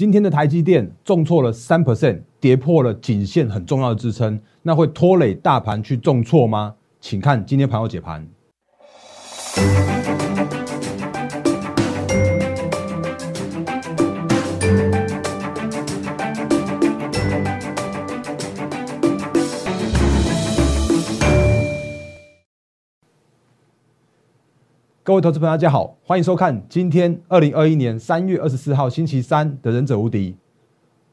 今天的台积电重挫了三 percent，跌破了颈线很重要的支撑，那会拖累大盘去重挫吗？请看今天盘后解盘。各位投资朋友，大家好，欢迎收看今天二零二一年三月二十四号星期三的《忍者无敌》，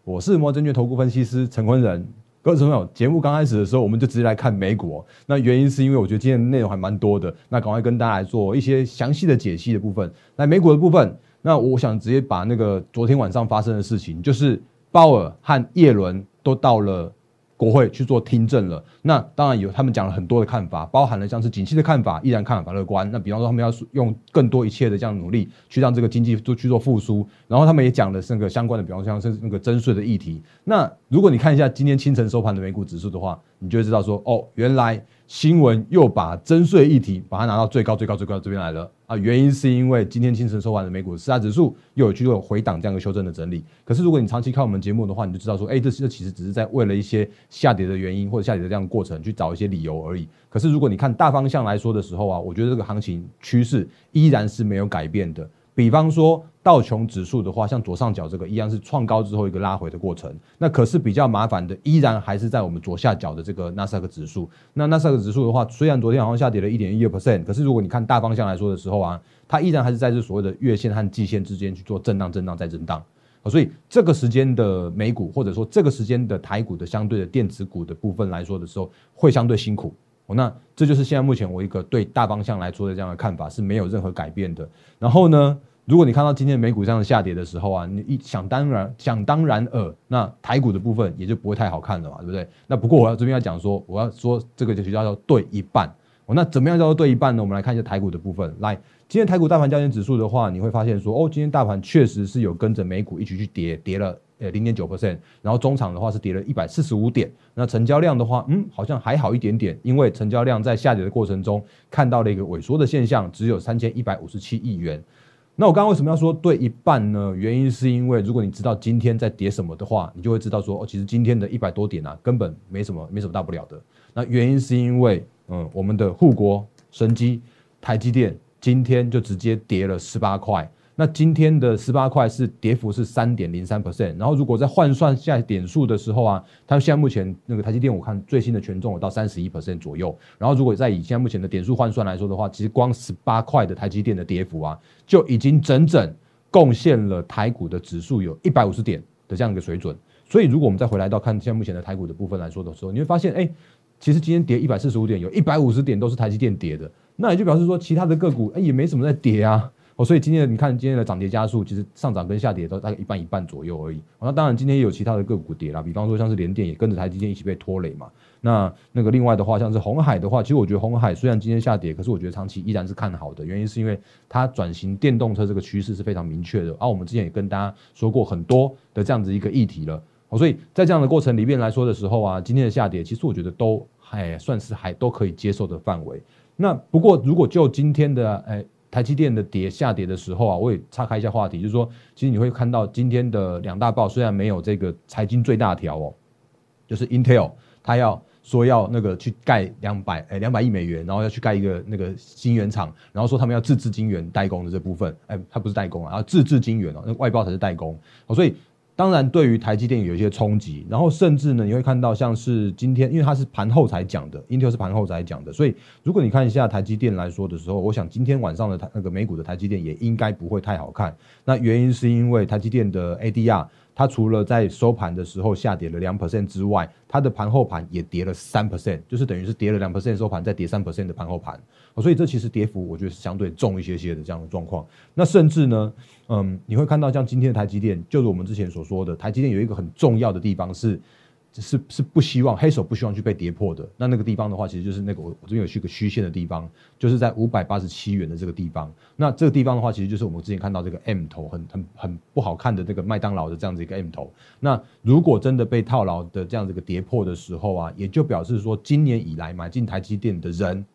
我是摩证券投顾分析师陈坤仁。各位朋友，节目刚开始的时候，我们就直接来看美股。那原因是因为我觉得今天的内容还蛮多的，那赶快跟大家来做一些详细的解析的部分。那美股的部分，那我想直接把那个昨天晚上发生的事情，就是鲍尔和叶伦都到了。国会去做听证了，那当然有他们讲了很多的看法，包含了像是景气的看法，依然看法乐观。那比方说他们要用更多一切的这样努力去让这个经济做去做复苏，然后他们也讲了那个相关的，比方像是那个征税的议题。那如果你看一下今天清晨收盘的美股指数的话，你就会知道说，哦，原来。新闻又把征税议题把它拿到最高最高最高这边来了啊！原因是因为今天清晨收完的美股四大指数又有去做回档这样一个修正的整理。可是如果你长期看我们节目的话，你就知道说，哎，这这其实只是在为了一些下跌的原因或者下跌的这样过程去找一些理由而已。可是如果你看大方向来说的时候啊，我觉得这个行情趋势依然是没有改变的。比方说道琼指数的话，像左上角这个一样是创高之后一个拉回的过程。那可是比较麻烦的，依然还是在我们左下角的这个纳斯达克指数。那纳斯达克指数的话，虽然昨天好像下跌了一点一二 percent，可是如果你看大方向来说的时候啊，它依然还是在这所谓的月线和季线之间去做震荡、震荡再震荡。所以这个时间的美股，或者说这个时间的台股的相对的电子股的部分来说的时候，会相对辛苦。哦那这就是现在目前我一个对大方向来说的这样的看法是没有任何改变的。然后呢，如果你看到今天美股这样下跌的时候啊，你一想当然想当然尔，那台股的部分也就不会太好看了嘛，对不对？那不过我要这边要讲说，我要说这个就叫做对一半。哦，那怎么样叫做对一半呢？我们来看一下台股的部分。来，今天台股大盘交易指数的话，你会发现说，哦，今天大盘确实是有跟着美股一起去跌，跌了。呃，零点九 percent，然后中场的话是跌了一百四十五点，那成交量的话，嗯，好像还好一点点，因为成交量在下跌的过程中看到了一个萎缩的现象，只有三千一百五十七亿元。那我刚刚为什么要说对一半呢？原因是因为如果你知道今天在跌什么的话，你就会知道说，哦，其实今天的一百多点啊，根本没什么，没什么大不了的。那原因是因为，嗯，我们的护国神机台积电今天就直接跌了十八块。那今天的十八块是跌幅是三点零三 percent，然后如果在换算下点数的时候啊，它现在目前那个台积电我看最新的权重有到三十一 percent 左右，然后如果在以现在目前的点数换算来说的话，其实光十八块的台积电的跌幅啊，就已经整整贡献了台股的指数有一百五十点的这样一个水准。所以如果我们再回来到看现在目前的台股的部分来说的时候，你会发现，哎，其实今天跌一百四十五点，有一百五十点都是台积电跌的，那也就表示说其他的个股哎也没什么在跌啊。哦，所以今天你看今天的涨跌加速，其实上涨跟下跌都大概一半一半左右而已。那当然今天也有其他的个股跌了，比方说像是联电也跟着台积电一起被拖累嘛。那那个另外的话，像是红海的话，其实我觉得红海虽然今天下跌，可是我觉得长期依然是看好的。原因是因为它转型电动车这个趋势是非常明确的。而我们之前也跟大家说过很多的这样子一个议题了。哦，所以在这样的过程里面来说的时候啊，今天的下跌其实我觉得都还算是还都可以接受的范围。那不过如果就今天的诶。台积电的跌下跌的时候啊，我也岔开一下话题，就是说，其实你会看到今天的两大报虽然没有这个财经最大条哦，就是 Intel，它要说要那个去盖两百哎两百亿美元，然后要去盖一个那个晶圆厂，然后说他们要自制晶圆代工的这部分，哎，它不是代工啊，要自制晶圆哦，那外包才是代工，所以。当然，对于台积电有一些冲击，然后甚至呢，你会看到像是今天，因为它是盘后才讲的，Intel 是盘后才讲的，所以如果你看一下台积电来说的时候，我想今天晚上的台那个美股的台积电也应该不会太好看。那原因是因为台积电的 ADR。它除了在收盘的时候下跌了两 percent 之外，它的盘后盘也跌了三 percent，就是等于是跌了两 percent 收盘，再跌三 percent 的盘后盘，所以这其实跌幅我觉得是相对重一些些的这样的状况。那甚至呢，嗯，你会看到像今天的台积电，就是我们之前所说的台积电有一个很重要的地方是。是是不希望黑手不希望去被跌破的，那那个地方的话，其实就是那个我我这边有去个虚线的地方，就是在五百八十七元的这个地方。那这个地方的话，其实就是我们之前看到这个 M 头很很很不好看的这个麦当劳的这样子一个 M 头。那如果真的被套牢的这样子一个跌破的时候啊，也就表示说今年以来买进台积电的人，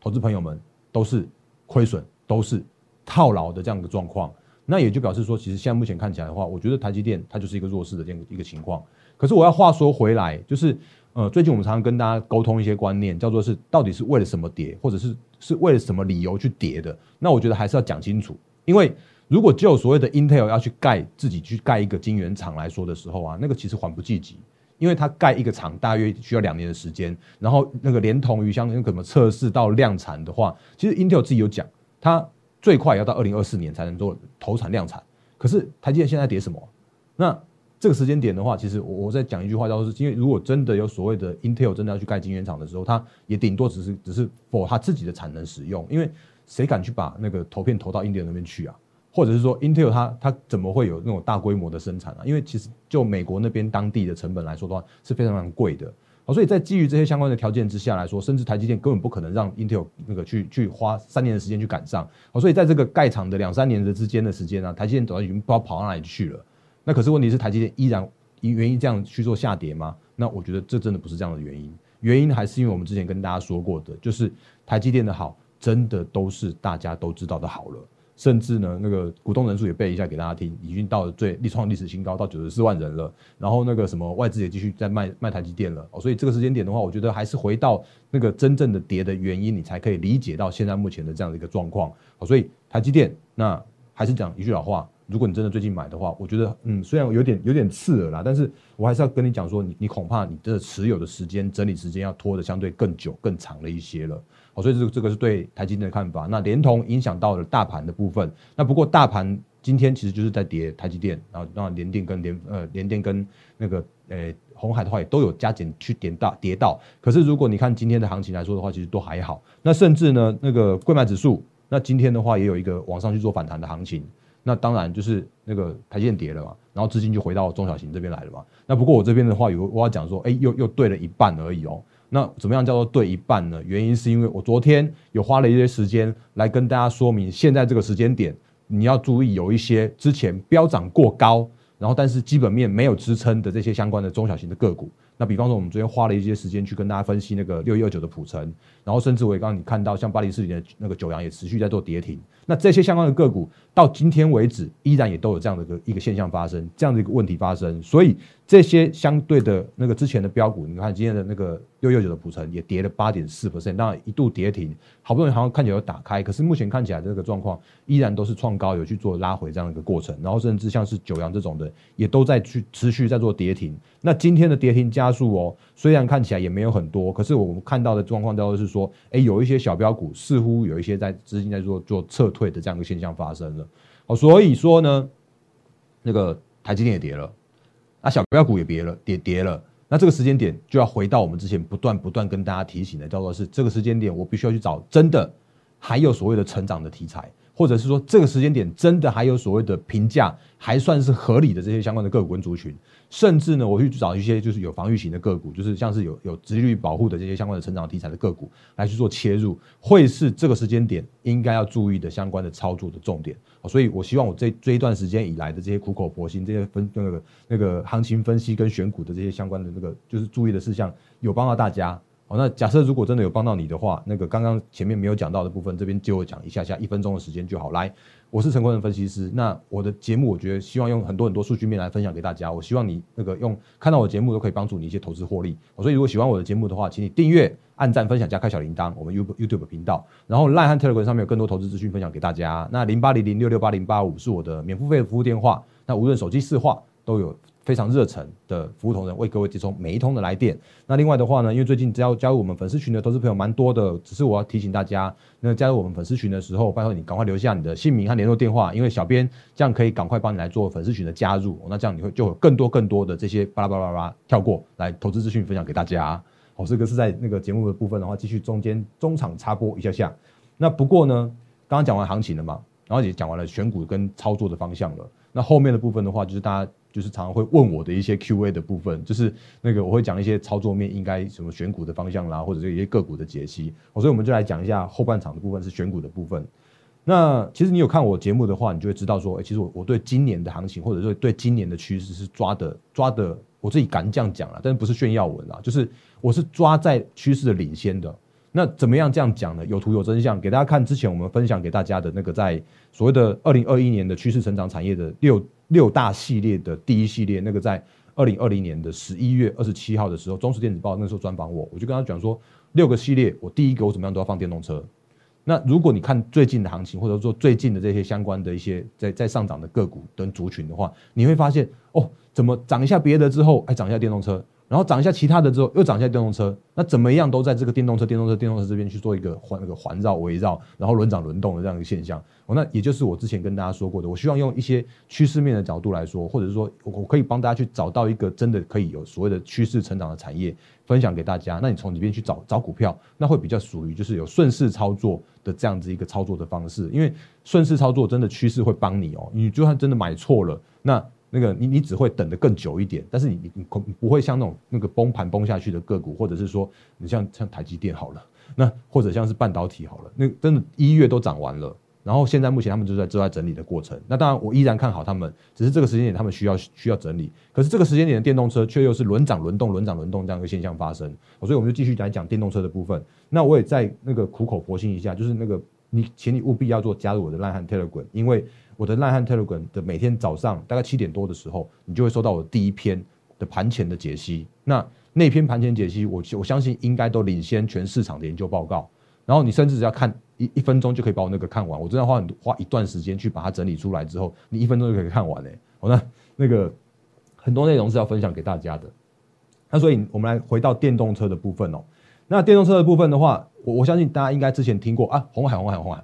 投资朋友们都是亏损，都是套牢的这样一个状况。那也就表示说，其实现在目前看起来的话，我觉得台积电它就是一个弱势的这样一个情况。可是我要话说回来，就是呃，最近我们常常跟大家沟通一些观念，叫做是到底是为了什么跌，或者是是为了什么理由去跌的。那我觉得还是要讲清楚，因为如果就所谓的 Intel 要去盖自己去盖一个晶圆厂来说的时候啊，那个其实缓不济急，因为它盖一个厂大约需要两年的时间，然后那个连同于像那个什么测试到量产的话，其实 Intel 自己有讲，它。最快要到二零二四年才能做投产量产，可是台积电现在跌什么？那这个时间点的话，其实我我在讲一句话，就是因为如果真的有所谓的 Intel 真的要去盖晶圆厂的时候，它也顶多只是只是 for 它自己的产能使用，因为谁敢去把那个投片投到 Intel 那边去啊？或者是说 Intel 它它怎么会有那种大规模的生产啊？因为其实就美国那边当地的成本来说的话，是非常非常贵的。哦，所以在基于这些相关的条件之下来说，甚至台积电根本不可能让 Intel 那个去去花三年的时间去赶上。哦，所以在这个盖厂的两三年的之间的时间呢，台积电早就已经不知道跑到哪里去了。那可是问题是台积电依然原因这样去做下跌吗？那我觉得这真的不是这样的原因。原因还是因为我们之前跟大家说过的，就是台积电的好，真的都是大家都知道的好了。甚至呢，那个股东人数也背一下给大家听，已经到了最历创历史新高，到九十四万人了。然后那个什么外资也继续在卖卖台积电了。哦，所以这个时间点的话，我觉得还是回到那个真正的跌的原因，你才可以理解到现在目前的这样的一个状况。哦，所以台积电那还是讲一句老话，如果你真的最近买的话，我觉得嗯，虽然有点有点刺耳啦，但是我还是要跟你讲说，你你恐怕你的持有的时间整理时间要拖的相对更久更长了一些了。所以这个这个是对台积电的看法。那连同影响到了大盘的部分。那不过大盘今天其实就是在跌台积电，然后让联电跟联呃联电跟那个呃红海的话也都有加减去点到跌到。可是如果你看今天的行情来说的话，其实都还好。那甚至呢那个贵买指数，那今天的话也有一个往上去做反弹的行情。那当然就是那个台积电跌了嘛，然后资金就回到中小型这边来了嘛。那不过我这边的话有我要讲说，哎又又对了一半而已哦。那怎么样叫做对一半呢？原因是因为我昨天有花了一些时间来跟大家说明，现在这个时间点你要注意有一些之前飙涨过高，然后但是基本面没有支撑的这些相关的中小型的个股。那比方说，我们昨天花了一些时间去跟大家分析那个六一二九的普成，然后甚至我也刚刚你看到像巴黎市里的那个九阳也持续在做跌停。那这些相关的个股到今天为止，依然也都有这样的一个一个现象发生，这样的一个问题发生。所以这些相对的那个之前的标股，你看今天的那个六六九的普成也跌了八点四 percent，当然一度跌停，好不容易好像看起来有打开，可是目前看起来这个状况依然都是创高，有去做拉回这样一个过程。然后甚至像是九阳这种的，也都在去持续在做跌停。那今天的跌停加速哦，虽然看起来也没有很多，可是我们看到的状况都是说，说哎，有一些小标股似乎有一些在资金在做做撤退的这样一个现象发生了。哦，所以说呢，那个台积电也跌了，那小标股也跌了，跌跌了。那这个时间点就要回到我们之前不断不断跟大家提醒的，叫做是这个时间点，我必须要去找真的还有所谓的成长的题材。或者是说，这个时间点真的还有所谓的评价还算是合理的这些相关的个股跟族群，甚至呢，我去找一些就是有防御型的个股，就是像是有有殖利率保护的这些相关的成长题材的个股来去做切入，会是这个时间点应该要注意的相关的操作的重点。所以我希望我这这一段时间以来的这些苦口婆心，这些分那个那个行情分析跟选股的这些相关的那个就是注意的事项，有帮到大家。好，那假设如果真的有帮到你的话，那个刚刚前面没有讲到的部分，这边就我讲一下下，一分钟的时间就好。来，我是陈坤仁分析师，那我的节目我觉得希望用很多很多数据面来分享给大家。我希望你那个用看到我节目都可以帮助你一些投资获利。所以如果喜欢我的节目的话，请你订阅、按赞、分享加开小铃铛，我们 YouTube YouTube 频道。然后 Line 和 Telegram 上面有更多投资资讯分享给大家。那零八零零六六八零八五是我的免付费服务电话。那无论手机市话都有。非常热忱的服务同仁为各位接通每一通的来电。那另外的话呢，因为最近只要加入我们粉丝群的投资朋友蛮多的，只是我要提醒大家，那加入我们粉丝群的时候，拜托你赶快留下你的姓名和联络电话，因为小编这样可以赶快帮你来做粉丝群的加入。那这样你会就有更多更多的这些巴拉巴拉巴拉跳过来投资资讯分享给大家。好，这个是在那个节目的部分的话，继续中间中场插播一下下。那不过呢，刚刚讲完行情了嘛，然后也讲完了选股跟操作的方向了。那后面的部分的话，就是大家。就是常常会问我的一些 Q&A 的部分，就是那个我会讲一些操作面应该什么选股的方向啦，或者是一些个股的解析。所以我们就来讲一下后半场的部分是选股的部分。那其实你有看我节目的话，你就会知道说，其实我我对今年的行情，或者说对今年的趋势是抓的抓的，我自己敢这样讲了，但是不是炫耀文啊，就是我是抓在趋势的领先的。那怎么样这样讲呢？有图有真相，给大家看之前我们分享给大家的那个在所谓的二零二一年的趋势成长产业的六六大系列的第一系列，那个在二零二零年的十一月二十七号的时候，中时电子报那时候专访我，我就跟他讲说，六个系列，我第一个我怎么样都要放电动车。那如果你看最近的行情，或者说最近的这些相关的一些在在上涨的个股跟族群的话，你会发现哦，怎么涨一下别的之后，哎，涨一下电动车。然后涨一下其他的之后，又涨一下电动车，那怎么样都在这个电动车、电动车、电动车这边去做一个环那个环绕、围绕，然后轮涨轮动的这样一个现象。哦，那也就是我之前跟大家说过的，我希望用一些趋势面的角度来说，或者是说我可以帮大家去找到一个真的可以有所谓的趋势成长的产业，分享给大家。那你从里边去找找股票，那会比较属于就是有顺势操作的这样子一个操作的方式，因为顺势操作真的趋势会帮你哦。你就算真的买错了，那。那个你你只会等得更久一点，但是你你你不会像那种那个崩盘崩下去的个股，或者是说你像像台积电好了，那或者像是半导体好了，那真的一月都涨完了，然后现在目前他们就在正在整理的过程。那当然我依然看好他们，只是这个时间点他们需要需要整理。可是这个时间点的电动车却又是轮涨轮动轮涨轮动这样一个现象发生，所以我们就继续来讲电动车的部分。那我也在那个苦口婆心一下，就是那个你请你务必要做加入我的烂汉 Telegram，因为。我的烂汉 Telegram 的每天早上大概七点多的时候，你就会收到我第一篇的盘前的解析。那那篇盘前解析，我我相信应该都领先全市场的研究报告。然后你甚至只要看一一分钟就可以把我那个看完。我真的花很花一段时间去把它整理出来之后，你一分钟就可以看完嘞。好，那那个很多内容是要分享给大家的。那所以我们来回到电动车的部分哦。那电动车的部分的话，我我相信大家应该之前听过啊，红海红海红海。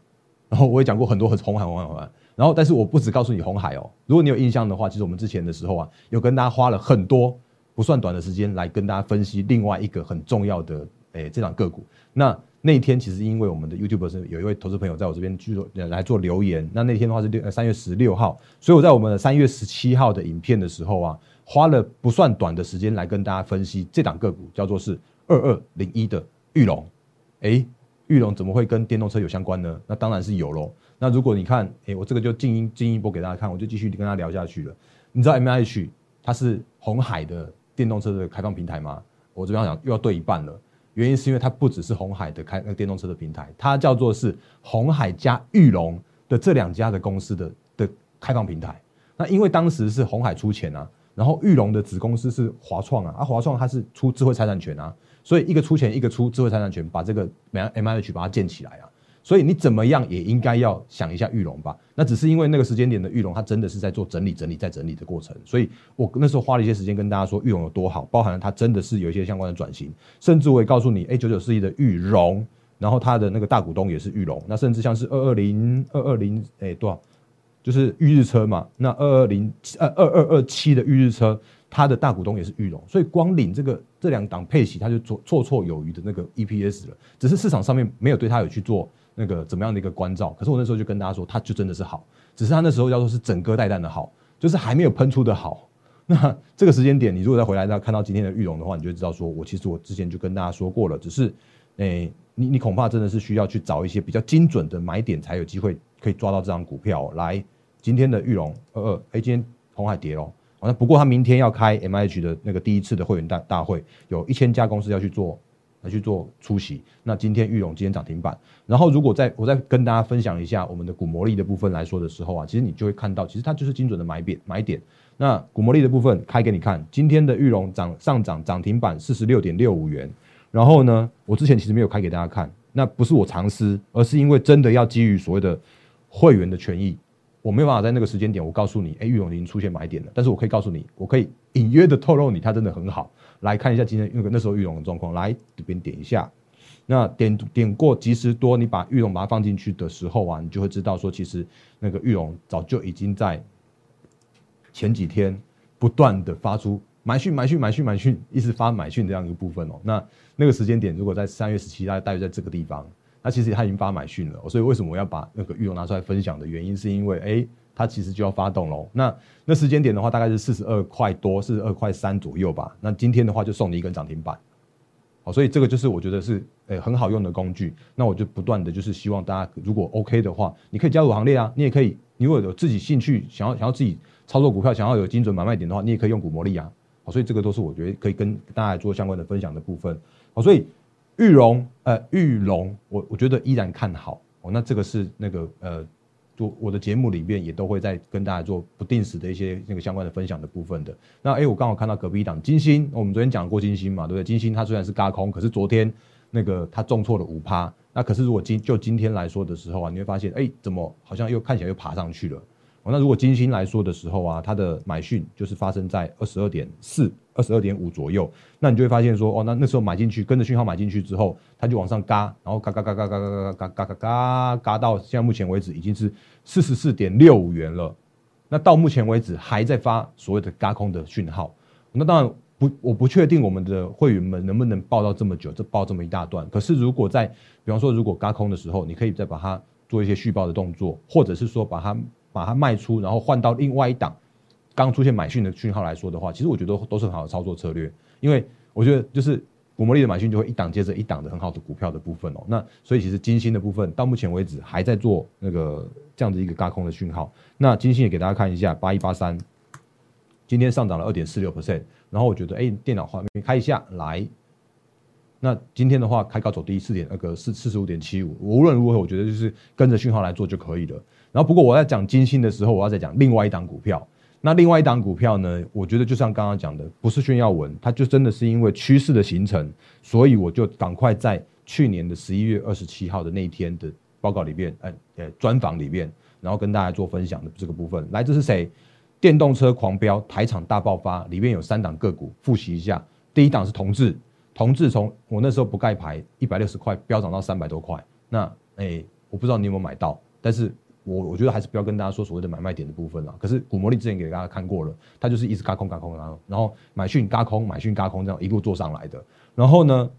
然后我也讲过很多很红海红海红海。然后，但是我不只告诉你红海哦。如果你有印象的话，其实我们之前的时候啊，有跟大家花了很多不算短的时间来跟大家分析另外一个很重要的诶这档个股。那那一天其实因为我们的 YouTube 是有一位投资朋友在我这边去做来做留言。那那天的话是六三月十六号，所以我在我们的三月十七号的影片的时候啊，花了不算短的时间来跟大家分析这档个股，叫做是二二零一的玉龙。诶，玉龙怎么会跟电动车有相关呢？那当然是有喽。那如果你看，哎，我这个就进一进一步给大家看，我就继续跟他聊下去了。你知道 M I H 它是红海的电动车的开放平台吗？我这边讲又要对一半了，原因是因为它不只是红海的开那个电动车的平台，它叫做是红海加玉龙的这两家的公司的的开放平台。那因为当时是红海出钱啊，然后玉龙的子公司是华创啊，啊华创它是出智慧财产权啊，所以一个出钱一个出智慧财产权，把这个 M H 把它建起来啊。所以你怎么样也应该要想一下玉龙吧？那只是因为那个时间点的玉龙，它真的是在做整理、整理、再整理的过程。所以我那时候花了一些时间跟大家说玉龙有多好，包含了它真的是有一些相关的转型，甚至我也告诉你，哎，九九四一的玉龙，然后它的那个大股东也是玉龙，那甚至像是二二零二二零，哎，多少？就是玉日车嘛，那二二零呃二二二七的玉日车，它的大股东也是玉龙，所以光领这个这两档配息，它就绰绰绰有余的那个 EPS 了，只是市场上面没有对它有去做。那个怎么样的一个关照？可是我那时候就跟大家说，它就真的是好，只是它那时候叫做是整个带弹的好，就是还没有喷出的好。那这个时间点，你如果再回来再看到今天的玉龙的话，你就知道说我其实我之前就跟大家说过了，只是，诶，你你恐怕真的是需要去找一些比较精准的买点，才有机会可以抓到这张股票来。今天的玉龙二二，哎，今天红海跌喽。好像不过他明天要开 M I H 的那个第一次的会员大大会，有一千家公司要去做。来去做出席。那今天玉龙今天涨停板，然后如果在我再跟大家分享一下我们的股魔力的部分来说的时候啊，其实你就会看到，其实它就是精准的买点买点。那股魔力的部分开给你看，今天的玉龙涨上涨涨停板四十六点六五元。然后呢，我之前其实没有开给大家看，那不是我藏私，而是因为真的要基于所谓的会员的权益，我没有办法在那个时间点我告诉你，哎，玉龙已经出现买点了。但是我可以告诉你，我可以隐约的透露你，它真的很好。来看一下今天那个那时候玉龙的状况，来这边点一下，那点点过即时多，你把玉龙把它放进去的时候啊，你就会知道说，其实那个玉龙早就已经在前几天不断的发出买讯买讯买讯买讯，一直发买讯这样一个部分哦。那那个时间点如果在三月十七，大概大约在这个地方，那其实它已经发买讯了。所以为什么我要把那个玉龙拿出来分享的原因，是因为哎。它其实就要发动喽。那那时间点的话，大概是四十二块多，四十二块三左右吧。那今天的话，就送你一根涨停板。好，所以这个就是我觉得是诶很好用的工具。那我就不断的就是希望大家如果 OK 的话，你可以加入行列啊。你也可以，你如果有自己兴趣，想要想要自己操作股票，想要有精准买卖点的话，你也可以用股魔力啊。好，所以这个都是我觉得可以跟大家做相关的分享的部分。好，所以玉龙，呃，玉龙，我我觉得依然看好哦。那这个是那个呃，做我的节目里面也都会在跟大家做不定时的一些那个相关的分享的部分的。那哎，我刚好看到隔壁档金星，我们昨天讲过金星嘛，对不对？金星它虽然是嘎空，可是昨天那个它重挫了五趴。那可是如果今就今天来说的时候啊，你会发现，哎，怎么好像又看起来又爬上去了？那如果金星来说的时候啊，它的买讯就是发生在二十二点四、二十二点五左右，那你就会发现说，哦，那那时候买进去，跟着讯号买进去之后，它就往上嘎，然后嘎嘎嘎嘎嘎嘎嘎嘎嘎嘎嘎嘎到现在目前为止已经是四十四点六五元了。那到目前为止还在发所谓的嘎空的讯号。那当然不，我不确定我们的会员们能不能报到这么久，这报这么一大段。可是如果在，比方说如果嘎空的时候，你可以再把它做一些续报的动作，或者是说把它。把它卖出，然后换到另外一档刚出现买讯的讯号来说的话，其实我觉得都是很好的操作策略。因为我觉得就是古魔力的买讯就会一档接着一档的很好的股票的部分哦。那所以其实金星的部分到目前为止还在做那个这样的一个高空的讯号。那金星也给大家看一下八一八三，今天上涨了二点四六 percent。然后我觉得哎，电脑画面开一下来。那今天的话开高走低四点那个四四十五点七五。无论如何，我觉得就是跟着讯号来做就可以了。然后不过我在讲金星的时候，我要再讲另外一档股票。那另外一档股票呢，我觉得就像刚刚讲的，不是炫耀文，它就真的是因为趋势的形成，所以我就赶快在去年的十一月二十七号的那一天的报告里面，呃呃专访里面，然后跟大家做分享的这个部分。来，这是谁？电动车狂飙，台场大爆发，里面有三档个股，复习一下。第一档是同志，同志从我那时候不盖牌，一百六十块飙涨到三百多块。那哎，我不知道你有没有买到，但是。我我觉得还是不要跟大家说所谓的买卖点的部分了。可是古魔力之前给大家看过了，它就是一直嘎空嘎空然后然后买讯嘎空买讯嘎空这样一路做上来的。然后呢，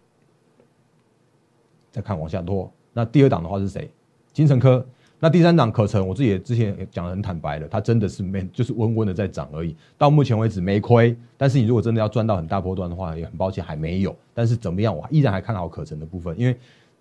再看往下拖。那第二档的话是谁？金城科。那第三档可成，我自己也之前讲的很坦白了，它真的是没就是温温的在涨而已。到目前为止没亏。但是你如果真的要赚到很大波段的话，也很抱歉还没有。但是怎么样，我依然还看好可成的部分，因为。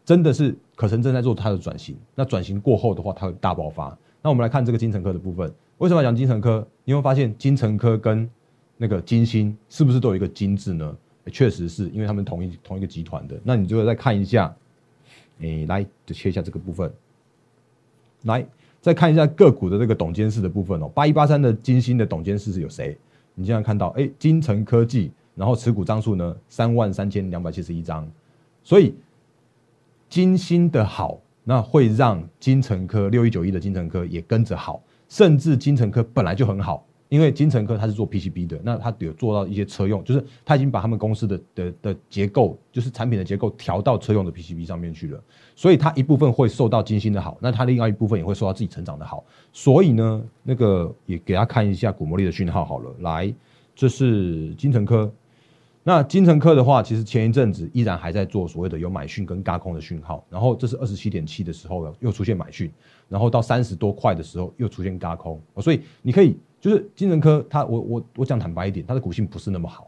真的是可成正在做它的转型，那转型过后的话，它会大爆发。那我们来看这个金城科的部分，为什么要讲金城科？你会发现金城科跟那个金星是不是都有一个金字呢？确实是因为他们同一同一个集团的。那你就再看一下，诶，来就切一下这个部分，来再看一下个股的这个董监事的部分哦。八一八三的金星的董监事是有谁？你现在看到，哎，金城科技，然后持股张数呢三万三千两百七十一张，所以。金星的好，那会让金城科六一九一的金城科也跟着好，甚至金城科本来就很好，因为金城科它是做 PCB 的，那它有做到一些车用，就是它已经把他们公司的的的结构，就是产品的结构调到车用的 PCB 上面去了，所以它一部分会受到金星的好，那它另外一部分也会受到自己成长的好，所以呢，那个也给大家看一下古魔力的讯号好了，来，这是金城科。那金城科的话，其实前一阵子依然还在做所谓的有买讯跟嘎空的讯号，然后这是二十七点七的时候又出现买讯，然后到三十多块的时候又出现嘎空，所以你可以就是金城科它我我我讲坦白一点，它的股性不是那么好，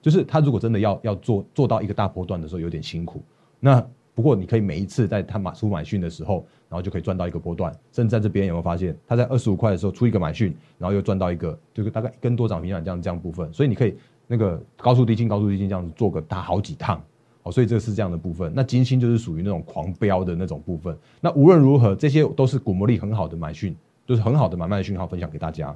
就是它如果真的要要做做到一个大波段的时候有点辛苦，那不过你可以每一次在它买出买讯的时候，然后就可以赚到一个波段，甚至在这边有没有发现它在二十五块的时候出一个买讯，然后又赚到一个就是大概一根多涨停板这样这样部分，所以你可以。那个高速低进，高速低进这样子做个大好几趟，哦，所以这是这样的部分。那金星就是属于那种狂飙的那种部分。那无论如何，这些都是股魔力很好的买讯，就是很好的买卖讯号，分享给大家。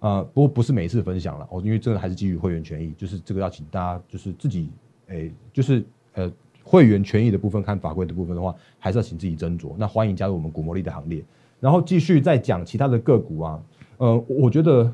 啊，不过不是每一次分享了，哦，因为这个还是基于会员权益，就是这个要请大家就是自己，诶，就是呃会员权益的部分，看法规的部分的话，还是要请自己斟酌。那欢迎加入我们股魔力的行列。然后继续再讲其他的个股啊，呃，我觉得。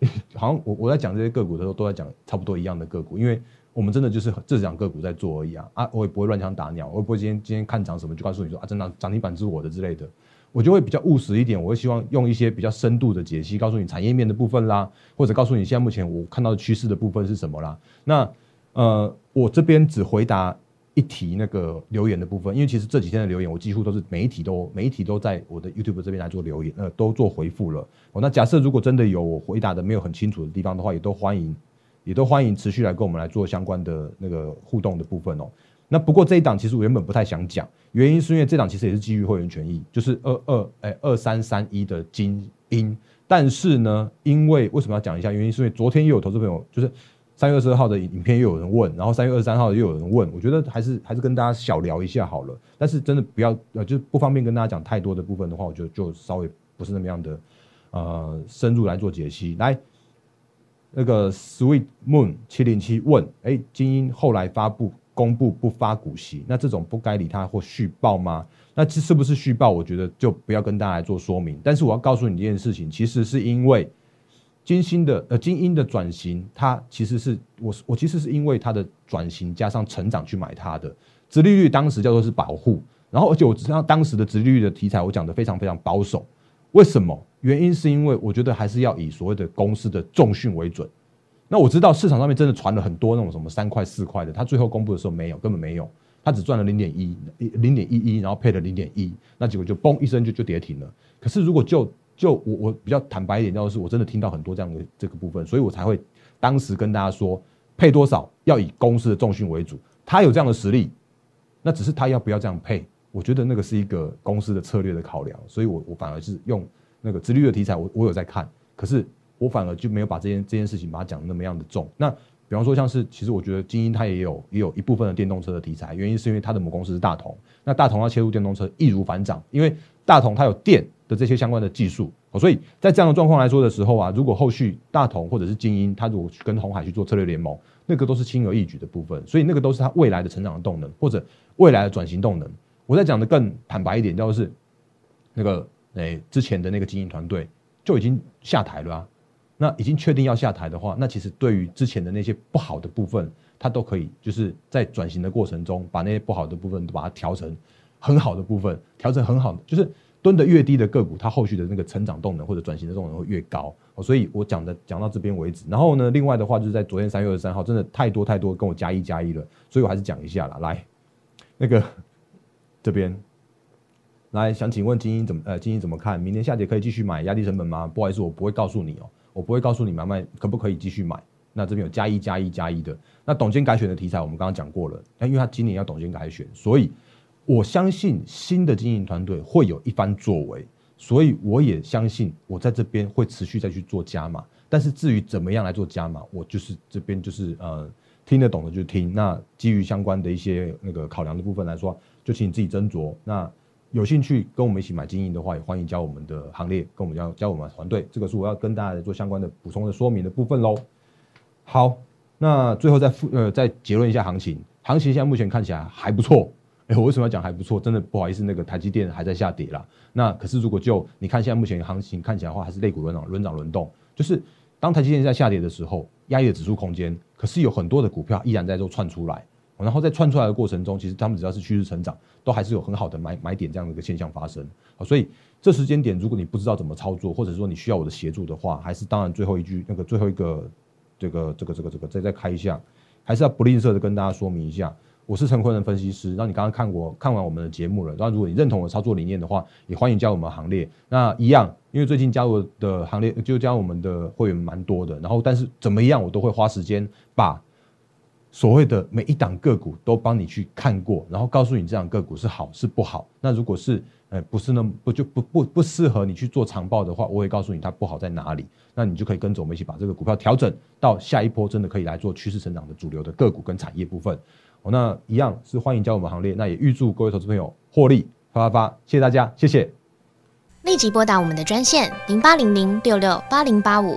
好像我我在讲这些个股的时候，都在讲差不多一样的个股，因为我们真的就是这两个股在做而已啊啊！我也不会乱枪打鸟，我也不会今天今天看涨什么就告诉你说啊，真的涨停板是我的之类的，我就会比较务实一点，我会希望用一些比较深度的解析，告诉你产业面的部分啦，或者告诉你现在目前我看到的趋势的部分是什么啦。那呃，我这边只回答。一提那个留言的部分，因为其实这几天的留言，我几乎都是每一题都每一题都在我的 YouTube 这边来做留言，呃，都做回复了。哦，那假设如果真的有我回答的没有很清楚的地方的话，也都欢迎，也都欢迎持续来跟我们来做相关的那个互动的部分哦。那不过这一档其实我原本不太想讲，原因是因为这档其实也是基于会员权益，就是二二哎二三三一的精英，但是呢，因为为什么要讲一下？原因是因为昨天又有投资朋友就是三月二十二号的影片又有人问，然后三月二十三号又有人问，我觉得还是还是跟大家小聊一下好了。但是真的不要呃，就不方便跟大家讲太多的部分的话，我觉得就稍微不是那么样的呃深入来做解析。来，那个 Sweet Moon 七零七问，哎，精英后来发布公布不发股息，那这种不该理他或续报吗？那这是不是续报？我觉得就不要跟大家来做说明。但是我要告诉你一件事情，其实是因为。金星的呃，精英的转型，它其实是我我其实是因为它的转型加上成长去买它的，殖利率当时叫做是保护，然后而且我知道当时的殖利率的题材我讲的非常非常保守，为什么？原因是因为我觉得还是要以所谓的公司的重训为准。那我知道市场上面真的传了很多那种什么三块四块的，它最后公布的时候没有，根本没有，它只赚了零点一零点一一，然后配了零点一，那结果就嘣一声就就跌停了。可是如果就就我我比较坦白一点，就是我真的听到很多这样的这个部分，所以我才会当时跟大家说配多少要以公司的重训为主，他有这样的实力，那只是他要不要这样配，我觉得那个是一个公司的策略的考量，所以我我反而是用那个直率的题材，我我有在看，可是我反而就没有把这件这件事情把它讲的那么样的重。那比方说像是其实我觉得精英它也有也有一部分的电动车的题材，原因是因为它的母公司是大同，那大同要切入电动车易如反掌，因为大同它有电。的这些相关的技术，所以在这样的状况来说的时候啊，如果后续大同或者是精英，他如果去跟红海去做策略联盟，那个都是轻而易举的部分，所以那个都是他未来的成长的动能或者未来的转型动能。我在讲的更坦白一点，就是那个诶之前的那个精英团队就已经下台了啊，那已经确定要下台的话，那其实对于之前的那些不好的部分，他都可以就是在转型的过程中，把那些不好的部分都把它调成很好的部分，调成很好的就是。蹲的越低的个股，它后续的那个成长动能或者转型的动能会越高，所以我讲的讲到这边为止。然后呢，另外的话就是在昨天三月二十三号，真的太多太多跟我加一加一了，所以我还是讲一下了。来，那个这边来想请问精英怎么呃精英怎么看？明年下跌可以继续买压低成本吗？不好意思，我不会告诉你哦，我不会告诉你买卖可不可以继续买。那这边有加一加一加一的，那董监改选的题材我们刚刚讲过了，那因为他今年要董监改选，所以。我相信新的经营团队会有一番作为，所以我也相信我在这边会持续再去做加码。但是至于怎么样来做加码，我就是这边就是呃听得懂的就听。那基于相关的一些那个考量的部分来说，就请你自己斟酌。那有兴趣跟我们一起买经营的话，也欢迎加我们的行列，跟我们加加我们团队。这个是我要跟大家做相关的补充的说明的部分喽。好，那最后再复呃再结论一下行情，行情现在目前看起来还不错。哎，我为什么要讲还不错？真的不好意思，那个台积电还在下跌啦。那可是如果就你看现在目前行情看起来的话，还是类股轮涨轮涨轮动。就是当台积电在下跌的时候，压抑的指数空间，可是有很多的股票依然在做窜出来。然后在窜出来的过程中，其实他们只要是趋势成长，都还是有很好的买买点这样的一个现象发生。所以这时间点，如果你不知道怎么操作，或者说你需要我的协助的话，还是当然最后一句那个最后一个这个这个这个这个再再开一下，还是要不吝啬的跟大家说明一下。我是陈坤的分析师，然后你刚刚看过看完我们的节目了，然后如果你认同我的操作理念的话，也欢迎加入我们行列。那一样，因为最近加入的行列就加入我们的会员蛮多的，然后但是怎么样，我都会花时间把所谓的每一档个股都帮你去看过，然后告诉你这档个股是好是不好。那如果是呃不是那么不就不不不适合你去做长报的话，我会告诉你它不好在哪里，那你就可以跟着我们一起把这个股票调整到下一波真的可以来做趋势成长的主流的个股跟产业部分。那一样是欢迎加入我们行列，那也预祝各位投资朋友获利发发发，谢谢大家，谢谢。立即拨打我们的专线零八零零六六八零八五